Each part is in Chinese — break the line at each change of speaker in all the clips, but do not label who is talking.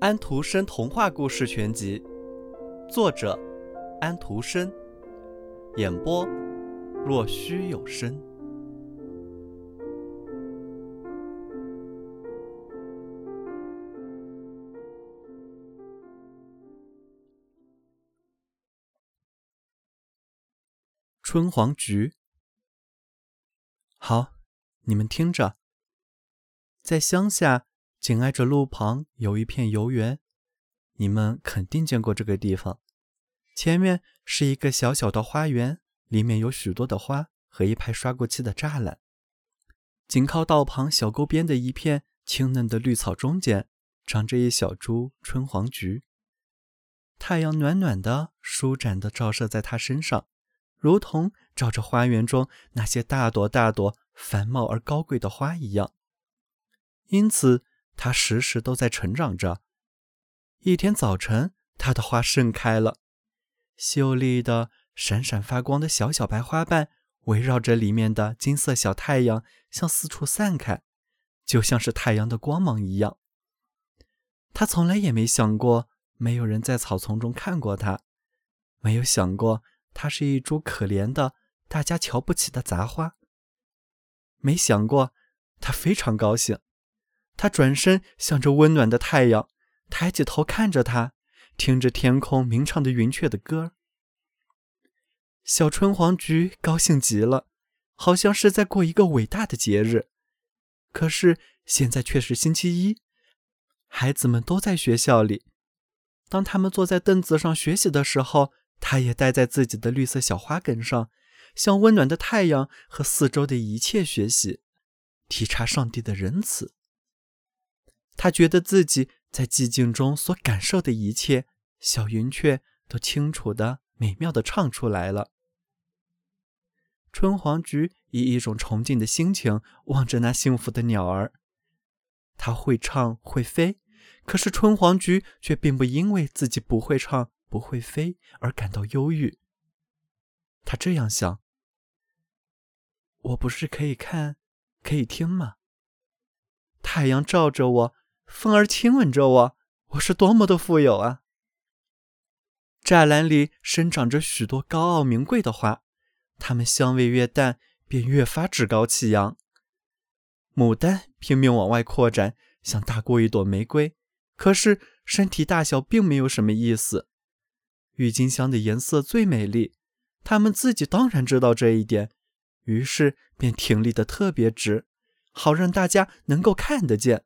安徒生童话故事全集，作者安徒生，演播若虚有声。春黄菊，好，你们听着，在乡下。紧挨着路旁有一片游园，你们肯定见过这个地方。前面是一个小小的花园，里面有许多的花和一排刷过漆的栅栏。紧靠道旁小沟边的一片青嫩的绿草中间，长着一小株春黄菊。太阳暖暖的、舒展的照射在它身上，如同照着花园中那些大朵大朵繁茂而高贵的花一样。因此。它时时都在成长着。一天早晨，它的花盛开了，秀丽的、闪闪发光的小小白花瓣围绕着里面的金色小太阳向四处散开，就像是太阳的光芒一样。他从来也没想过，没有人在草丛中看过它，没有想过它是一株可怜的、大家瞧不起的杂花。没想过，他非常高兴。他转身向着温暖的太阳，抬起头看着他，听着天空鸣唱的云雀的歌。小春黄菊高兴极了，好像是在过一个伟大的节日。可是现在却是星期一，孩子们都在学校里。当他们坐在凳子上学习的时候，他也待在自己的绿色小花梗上，向温暖的太阳和四周的一切学习，体察上帝的仁慈。他觉得自己在寂静中所感受的一切，小云雀都清楚的、美妙的唱出来了。春黄菊以一种崇敬的心情望着那幸福的鸟儿，它会唱会飞，可是春黄菊却并不因为自己不会唱不会飞而感到忧郁。他这样想：我不是可以看，可以听吗？太阳照着我。风儿亲吻着我，我是多么的富有啊！栅栏里生长着许多高傲名贵的花，它们香味越淡，便越发趾高气扬。牡丹拼命往外扩展，想大过一朵玫瑰，可是身体大小并没有什么意思。郁金香的颜色最美丽，它们自己当然知道这一点，于是便挺立得特别直，好让大家能够看得见。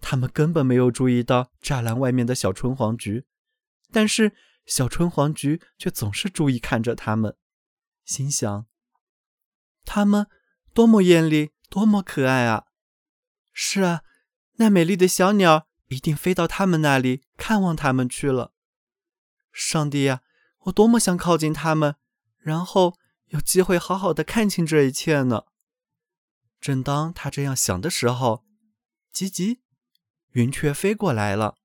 他们根本没有注意到栅栏外面的小春黄菊，但是小春黄菊却总是注意看着他们，心想：他们多么艳丽，多么可爱啊！是啊，那美丽的小鸟一定飞到他们那里看望他们去了。上帝呀，我多么想靠近他们，然后有机会好好的看清这一切呢！正当他这样想的时候，叽叽。云雀飞过来了，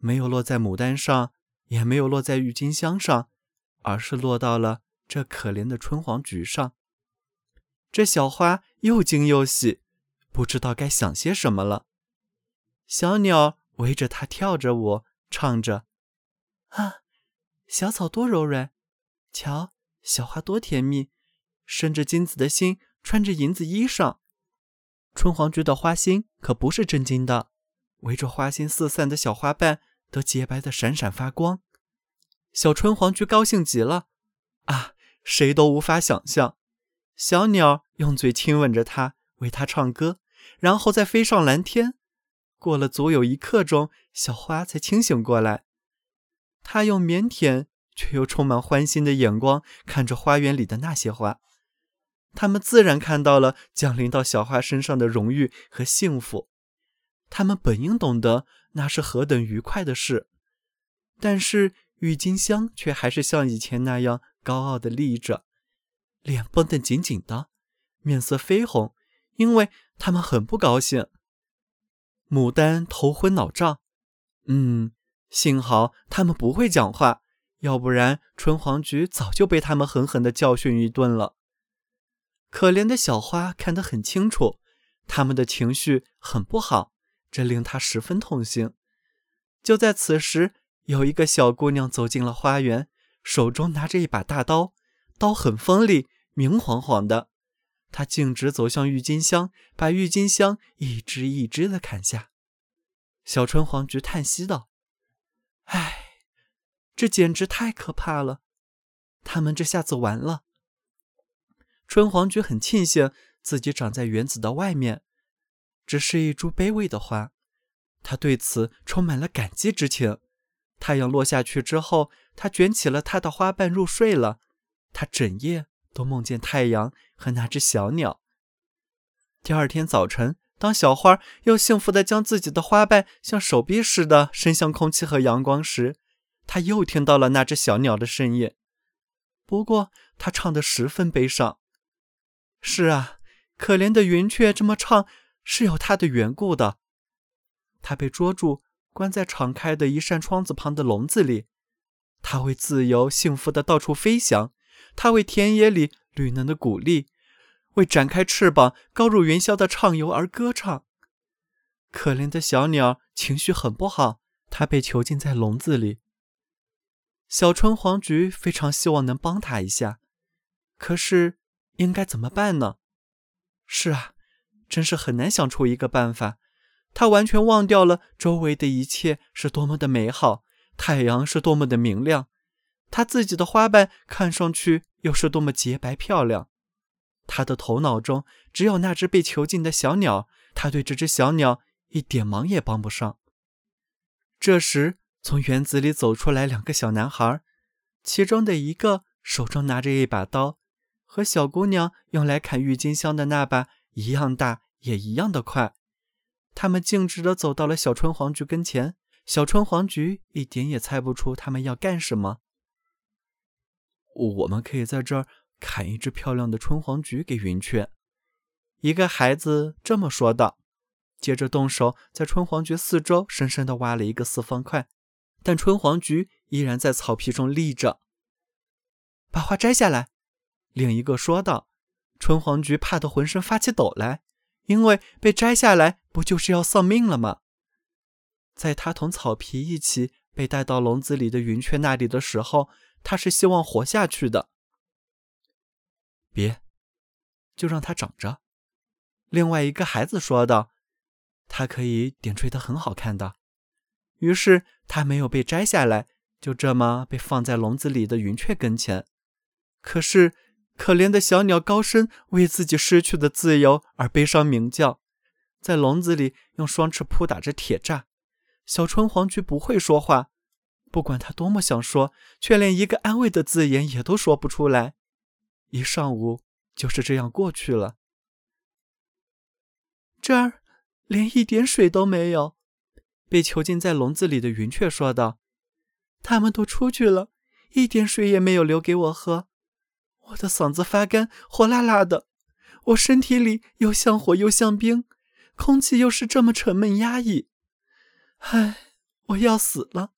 没有落在牡丹上，也没有落在郁金香上，而是落到了这可怜的春黄菊上。这小花又惊又喜，不知道该想些什么了。小鸟围着它跳着舞，唱着：“啊，小草多柔软，瞧，小花多甜蜜，生着金子的心，穿着银子衣裳。春黄菊的花心可不是真金的。”围着花心四散的小花瓣都洁白的闪闪发光，小春黄菊高兴极了。啊，谁都无法想象。小鸟用嘴亲吻着它，为它唱歌，然后再飞上蓝天。过了足有一刻钟，小花才清醒过来。它用腼腆却又充满欢欣的眼光看着花园里的那些花，它们自然看到了降临到小花身上的荣誉和幸福。他们本应懂得那是何等愉快的事，但是郁金香却还是像以前那样高傲的立着，脸绷得紧紧的，面色绯红，因为他们很不高兴。牡丹头昏脑胀，嗯，幸好他们不会讲话，要不然春黄菊早就被他们狠狠地教训一顿了。可怜的小花看得很清楚。他们的情绪很不好，这令他十分痛心。就在此时，有一个小姑娘走进了花园，手中拿着一把大刀，刀很锋利，明晃晃的。她径直走向郁金香，把郁金香一支一支的砍下。小春黄菊叹息道：“唉，这简直太可怕了！他们这下子完了。”春黄菊很庆幸自己长在园子的外面，只是一株卑微的花，他对此充满了感激之情。太阳落下去之后，他卷起了他的花瓣入睡了。他整夜都梦见太阳和那只小鸟。第二天早晨，当小花又幸福地将自己的花瓣像手臂似的伸向空气和阳光时，他又听到了那只小鸟的声音。不过，它唱得十分悲伤。是啊，可怜的云雀这么唱是有它的缘故的。它被捉住，关在敞开的一扇窗子旁的笼子里。它为自由、幸福的到处飞翔，它为田野里绿嫩的谷粒，为展开翅膀、高入云霄的畅游而歌唱。可怜的小鸟情绪很不好，它被囚禁在笼子里。小春黄菊非常希望能帮它一下，可是。应该怎么办呢？是啊，真是很难想出一个办法。他完全忘掉了周围的一切是多么的美好，太阳是多么的明亮，他自己的花瓣看上去又是多么洁白漂亮。他的头脑中只有那只被囚禁的小鸟，他对这只小鸟一点忙也帮不上。这时，从园子里走出来两个小男孩，其中的一个手中拿着一把刀。和小姑娘用来砍郁金香的那把一样大，也一样的快。他们径直地走到了小春黄菊跟前。小春黄菊一点也猜不出他们要干什么。我们可以在这儿砍一只漂亮的春黄菊给云雀。一个孩子这么说道，接着动手在春黄菊四周深深地挖了一个四方块。但春黄菊依然在草皮中立着。把花摘下来。另一个说道：“春黄菊怕得浑身发起抖来，因为被摘下来不就是要丧命了吗？”在他同草皮一起被带到笼子里的云雀那里的时候，他是希望活下去的。别，就让它长着。”另外一个孩子说道：“它可以点缀得很好看的。”于是它没有被摘下来，就这么被放在笼子里的云雀跟前。可是。可怜的小鸟高声为自己失去的自由而悲伤鸣叫，在笼子里用双翅扑打着铁栅。小春黄菊不会说话，不管他多么想说，却连一个安慰的字眼也都说不出来。一上午就是这样过去了。这儿连一点水都没有，被囚禁在笼子里的云雀说道：“他们都出去了，一点水也没有留给我喝。”我的嗓子发干，火辣辣的，我身体里又像火又像冰，空气又是这么沉闷压抑。唉，我要死了，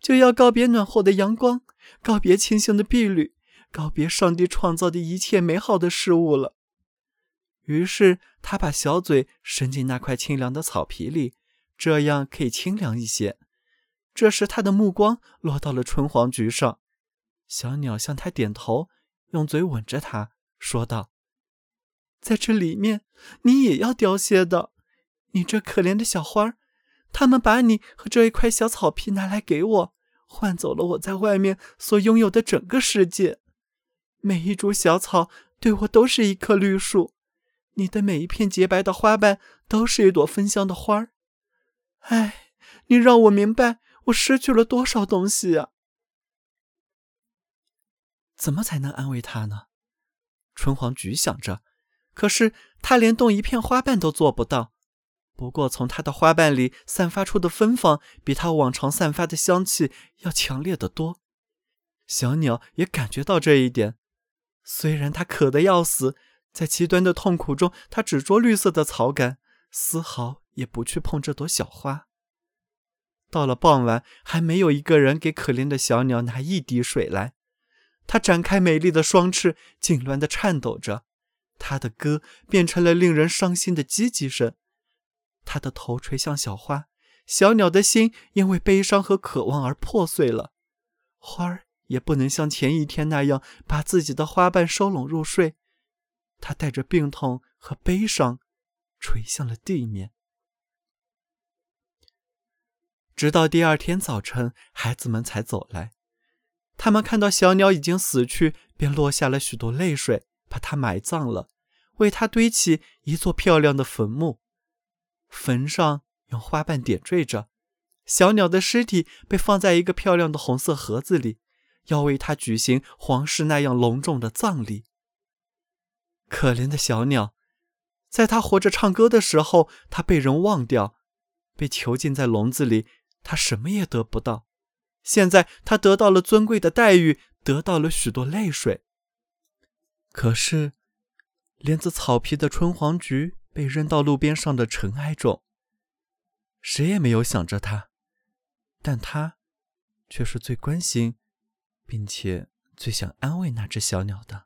就要告别暖和的阳光，告别清新的碧绿，告别上帝创造的一切美好的事物了。于是他把小嘴伸进那块清凉的草皮里，这样可以清凉一些。这时他的目光落到了春黄菊上，小鸟向他点头。用嘴吻着他，说道：“在这里面，你也要凋谢的。你这可怜的小花他们把你和这一块小草皮拿来给我，换走了我在外面所拥有的整个世界。每一株小草对我都是一棵绿树，你的每一片洁白的花瓣都是一朵芬香的花儿。唉，你让我明白我失去了多少东西啊！”怎么才能安慰他呢？春黄菊想着，可是他连动一片花瓣都做不到。不过，从他的花瓣里散发出的芬芳，比他往常散发的香气要强烈的多。小鸟也感觉到这一点。虽然它渴得要死，在极端的痛苦中，它只捉绿色的草杆，丝毫也不去碰这朵小花。到了傍晚，还没有一个人给可怜的小鸟拿一滴水来。它展开美丽的双翅，痉挛地颤抖着。它的歌变成了令人伤心的叽叽声。它的头垂向小花，小鸟的心因为悲伤和渴望而破碎了。花儿也不能像前一天那样把自己的花瓣收拢入睡，它带着病痛和悲伤，垂向了地面。直到第二天早晨，孩子们才走来。他们看到小鸟已经死去，便落下了许多泪水，把它埋葬了，为它堆起一座漂亮的坟墓。坟上用花瓣点缀着，小鸟的尸体被放在一个漂亮的红色盒子里，要为它举行皇室那样隆重的葬礼。可怜的小鸟，在它活着唱歌的时候，它被人忘掉，被囚禁在笼子里。它什么也得不到，现在他得到了尊贵的待遇，得到了许多泪水。可是，连着草皮的春黄菊被扔到路边上的尘埃中，谁也没有想着他，但他却是最关心，并且最想安慰那只小鸟的。